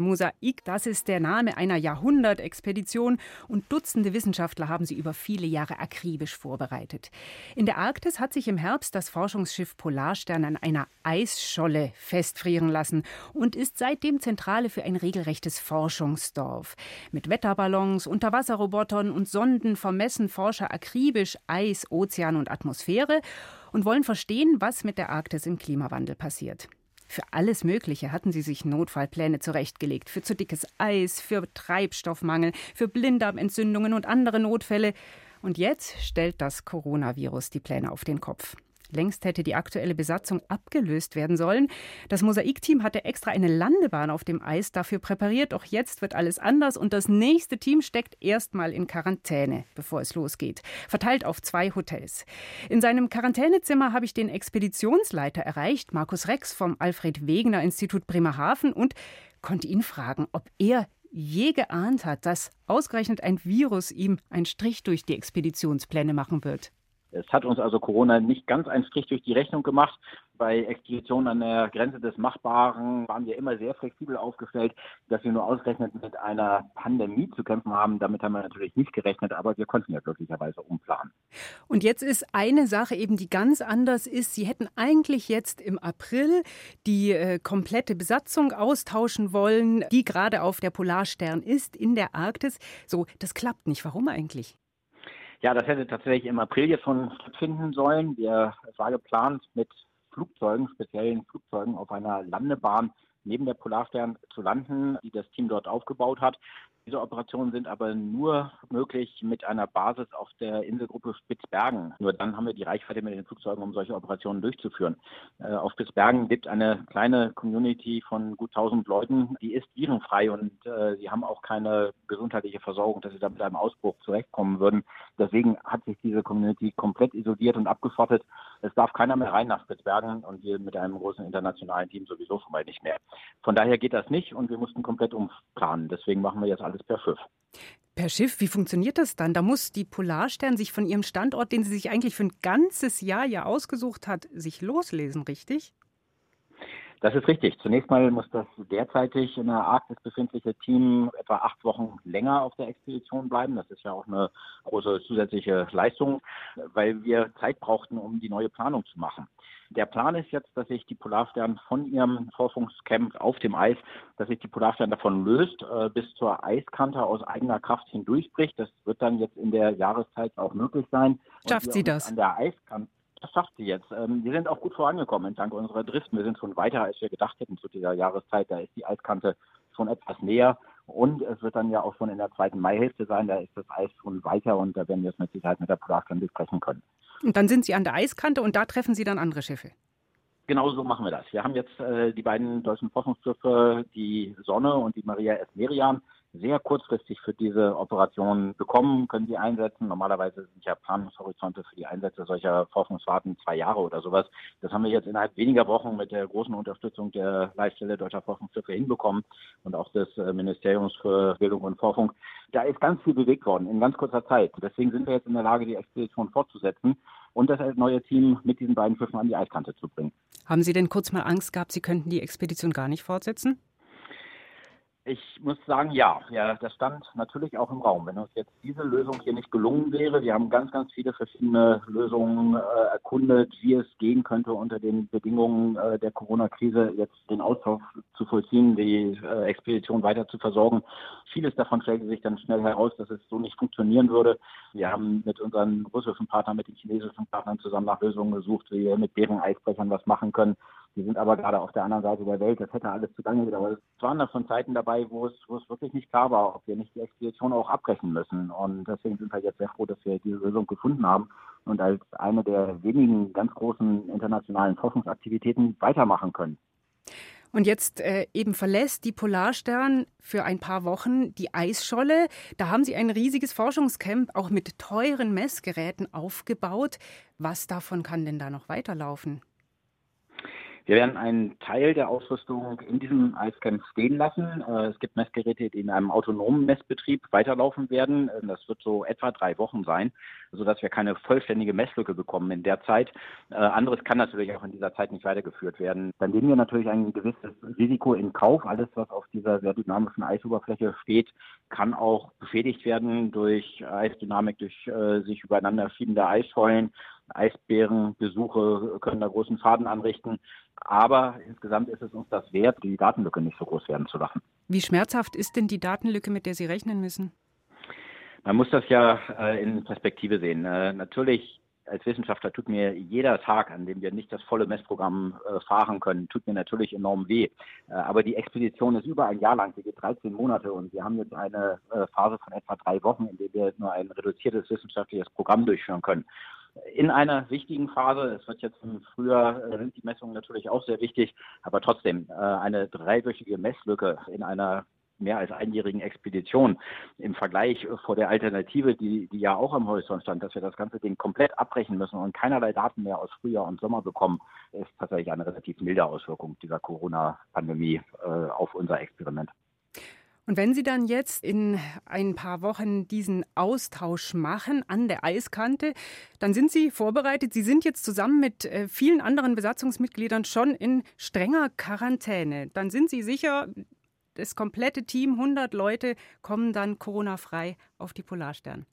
Mosaik, das ist der Name einer Jahrhundertexpedition und Dutzende Wissenschaftler haben sie über viele Jahre akribisch vorbereitet. In der Arktis hat sich im Herbst das Forschungsschiff Polarstern an einer Eisscholle festfrieren lassen und ist seitdem Zentrale für ein regelrechtes Forschungsdorf. Mit Wetterballons, Unterwasserrobotern und Sonden vermessen Forscher akribisch Eis, Ozean und Atmosphäre und wollen verstehen, was mit der Arktis im Klimawandel passiert. Für alles Mögliche hatten sie sich Notfallpläne zurechtgelegt. Für zu dickes Eis, für Treibstoffmangel, für Blinddarmentzündungen und andere Notfälle. Und jetzt stellt das Coronavirus die Pläne auf den Kopf. Längst hätte die aktuelle Besatzung abgelöst werden sollen. Das Mosaikteam hatte extra eine Landebahn auf dem Eis dafür präpariert, doch jetzt wird alles anders und das nächste Team steckt erstmal in Quarantäne, bevor es losgeht, verteilt auf zwei Hotels. In seinem Quarantänezimmer habe ich den Expeditionsleiter erreicht, Markus Rex vom Alfred Wegener Institut Bremerhaven und konnte ihn fragen, ob er je geahnt hat, dass ausgerechnet ein Virus ihm einen Strich durch die Expeditionspläne machen wird. Es hat uns also Corona nicht ganz einen Strich durch die Rechnung gemacht. Bei Expeditionen an der Grenze des Machbaren waren wir immer sehr flexibel aufgestellt, dass wir nur ausgerechnet mit einer Pandemie zu kämpfen haben. Damit haben wir natürlich nicht gerechnet, aber wir konnten ja glücklicherweise umplanen. Und jetzt ist eine Sache eben, die ganz anders ist. Sie hätten eigentlich jetzt im April die äh, komplette Besatzung austauschen wollen, die gerade auf der Polarstern ist in der Arktis. So, das klappt nicht. Warum eigentlich? Ja, das hätte tatsächlich im April jetzt schon stattfinden sollen. Wir, es war geplant, mit Flugzeugen, speziellen Flugzeugen auf einer Landebahn neben der Polarstern zu landen, die das Team dort aufgebaut hat. Diese Operationen sind aber nur möglich mit einer Basis auf der Inselgruppe Spitzbergen. Nur dann haben wir die Reichweite mit den Flugzeugen, um solche Operationen durchzuführen. Äh, auf Spitzbergen gibt eine kleine Community von gut 1000 Leuten, die ist virenfrei und äh, sie haben auch keine gesundheitliche Versorgung, dass sie da mit einem Ausbruch zurechtkommen würden. Deswegen hat sich diese Community komplett isoliert und abgeschottet. Es darf keiner mehr rein nach Spitzbergen und wir mit einem großen internationalen Team sowieso schon mal nicht mehr. Von daher geht das nicht und wir mussten komplett umplanen. Deswegen machen wir jetzt alles per Schiff. Per Schiff, wie funktioniert das dann? Da muss die Polarstern sich von ihrem Standort, den sie sich eigentlich für ein ganzes Jahr ja ausgesucht hat, sich loslesen, richtig? Das ist richtig. Zunächst mal muss das derzeitig in der Arktis befindliche Team etwa acht Wochen länger auf der Expedition bleiben. Das ist ja auch eine große zusätzliche Leistung, weil wir Zeit brauchten, um die neue Planung zu machen. Der Plan ist jetzt, dass sich die Polarstern von ihrem Forschungscamp auf dem Eis, dass sich die Polarstern davon löst, äh, bis zur Eiskante aus eigener Kraft hindurchbricht. Das wird dann jetzt in der Jahreszeit auch möglich sein. Schafft sie das? An der Eiskante das schafft sie jetzt. Ähm, wir sind auch gut vorangekommen dank unserer Driften. Wir sind schon weiter, als wir gedacht hätten zu dieser Jahreszeit. Da ist die Eiskante schon etwas näher. Und es wird dann ja auch schon in der zweiten Maihälfte sein. Da ist das Eis schon weiter und da werden wir es mit Sicherheit mit der Polarstern besprechen können. Und dann sind Sie an der Eiskante und da treffen Sie dann andere Schiffe. Genau so machen wir das. Wir haben jetzt äh, die beiden deutschen Forschungsschiffe, die Sonne und die Maria S. Merian, sehr kurzfristig für diese Operation bekommen, können sie einsetzen. Normalerweise sind ja Planungshorizonte für die Einsätze solcher Forschungsfahrten zwei Jahre oder sowas. Das haben wir jetzt innerhalb weniger Wochen mit der großen Unterstützung der Leitstelle deutscher Forschungsschiffe hinbekommen und auch des äh, Ministeriums für Bildung und Forschung. Da ist ganz viel bewegt worden in ganz kurzer Zeit. Deswegen sind wir jetzt in der Lage, die Expedition fortzusetzen und das neue Team mit diesen beiden Schiffen an die Eiskante zu bringen. Haben Sie denn kurz mal Angst gehabt, Sie könnten die Expedition gar nicht fortsetzen? Ich muss sagen, ja. Ja, das stand natürlich auch im Raum. Wenn uns jetzt diese Lösung hier nicht gelungen wäre, wir haben ganz, ganz viele verschiedene Lösungen äh, erkundet, wie es gehen könnte unter den Bedingungen äh, der Corona-Krise, jetzt den Austausch zu vollziehen, die äh, Expedition weiter zu versorgen. Vieles davon stellte sich dann schnell heraus, dass es so nicht funktionieren würde. Wir haben mit unseren russischen Partnern, mit den chinesischen Partnern zusammen nach Lösungen gesucht, wie wir mit deren Eisbrechern was machen können. Die sind aber gerade auf der anderen Seite der Welt. Das hätte alles zu lange gedauert. Es waren da schon Zeiten dabei, wo es, wo es wirklich nicht klar war, ob wir nicht die Expedition auch abbrechen müssen. Und deswegen sind wir jetzt sehr froh, dass wir diese Lösung gefunden haben und als eine der wenigen ganz großen internationalen Forschungsaktivitäten weitermachen können. Und jetzt äh, eben verlässt die Polarstern für ein paar Wochen die Eisscholle. Da haben sie ein riesiges Forschungscamp auch mit teuren Messgeräten aufgebaut. Was davon kann denn da noch weiterlaufen? Wir werden einen Teil der Ausrüstung in diesem Eiscamp stehen lassen. Äh, es gibt Messgeräte, die in einem autonomen Messbetrieb weiterlaufen werden. Äh, das wird so etwa drei Wochen sein, sodass wir keine vollständige Messlücke bekommen in der Zeit. Äh, anderes kann natürlich auch in dieser Zeit nicht weitergeführt werden. Dann nehmen wir natürlich ein gewisses Risiko in Kauf. Alles, was auf dieser sehr dynamischen Eisoberfläche steht, kann auch beschädigt werden durch Eisdynamik, durch sich übereinander schiebende Eisschollen. Eisbärenbesuche können da großen Schaden anrichten. Aber insgesamt ist es uns das wert, die Datenlücke nicht so groß werden zu lassen. Wie schmerzhaft ist denn die Datenlücke, mit der Sie rechnen müssen? Man muss das ja äh, in Perspektive sehen. Äh, natürlich als Wissenschaftler tut mir jeder Tag, an dem wir nicht das volle Messprogramm äh, fahren können, tut mir natürlich enorm weh. Äh, aber die Expedition ist über ein Jahr lang, sie geht 13 Monate und wir haben jetzt eine äh, Phase von etwa drei Wochen, in der wir nur ein reduziertes wissenschaftliches Programm durchführen können in einer wichtigen Phase. Es wird jetzt im Frühjahr, äh, sind die Messungen natürlich auch sehr wichtig, aber trotzdem äh, eine dreiwöchige Messlücke in einer mehr als einjährigen Expedition im Vergleich vor der Alternative, die, die ja auch am Horizont stand, dass wir das ganze Ding komplett abbrechen müssen und keinerlei Daten mehr aus Frühjahr und Sommer bekommen, ist tatsächlich eine relativ milde Auswirkung dieser Corona-Pandemie äh, auf unser Experiment. Und wenn Sie dann jetzt in ein paar Wochen diesen Austausch machen an der Eiskante, dann sind Sie vorbereitet. Sie sind jetzt zusammen mit äh, vielen anderen Besatzungsmitgliedern schon in strenger Quarantäne. Dann sind Sie sicher, das komplette Team, 100 Leute, kommen dann Corona-frei auf die Polarstern.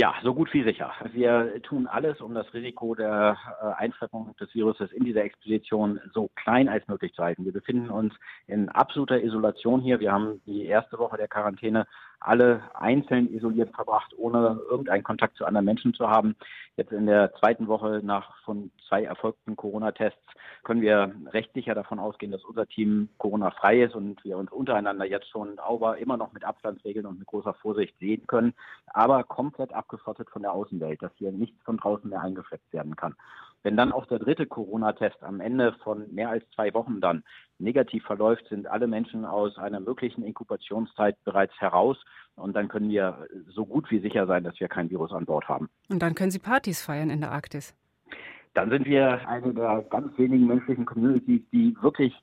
Ja, so gut wie sicher. Wir tun alles, um das Risiko der äh, Einschleppung des Viruses in dieser Expedition so klein als möglich zu halten. Wir befinden uns in absoluter Isolation hier. Wir haben die erste Woche der Quarantäne alle einzeln isoliert verbracht, ohne irgendeinen Kontakt zu anderen Menschen zu haben. Jetzt in der zweiten Woche nach von zwei erfolgten Corona-Tests können wir recht sicher davon ausgehen, dass unser Team Corona-frei ist und wir uns untereinander jetzt schon aber immer noch mit Abstandsregeln und mit großer Vorsicht sehen können, aber komplett abgeschottet von der Außenwelt, dass hier nichts von draußen mehr eingeschleppt werden kann. Wenn dann auch der dritte Corona-Test am Ende von mehr als zwei Wochen dann negativ verläuft, sind alle Menschen aus einer möglichen Inkubationszeit bereits heraus. Und dann können wir so gut wie sicher sein, dass wir kein Virus an Bord haben. Und dann können Sie Partys feiern in der Arktis. Dann sind wir eine der ganz wenigen menschlichen Communities, die wirklich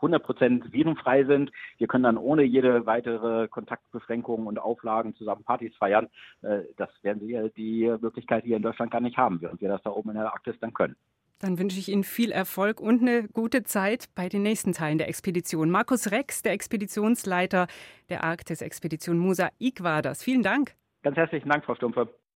100% virenfrei sind. Wir können dann ohne jede weitere Kontaktbeschränkungen und Auflagen zusammen Partys feiern. Äh, das werden wir die Möglichkeit hier in Deutschland gar nicht haben, während wir das da oben in der Arktis dann können. Dann wünsche ich Ihnen viel Erfolg und eine gute Zeit bei den nächsten Teilen der Expedition. Markus Rex, der Expeditionsleiter der Arktis-Expedition Musa Mosaik war das. Vielen Dank. Ganz herzlichen Dank, Frau Stumpfe.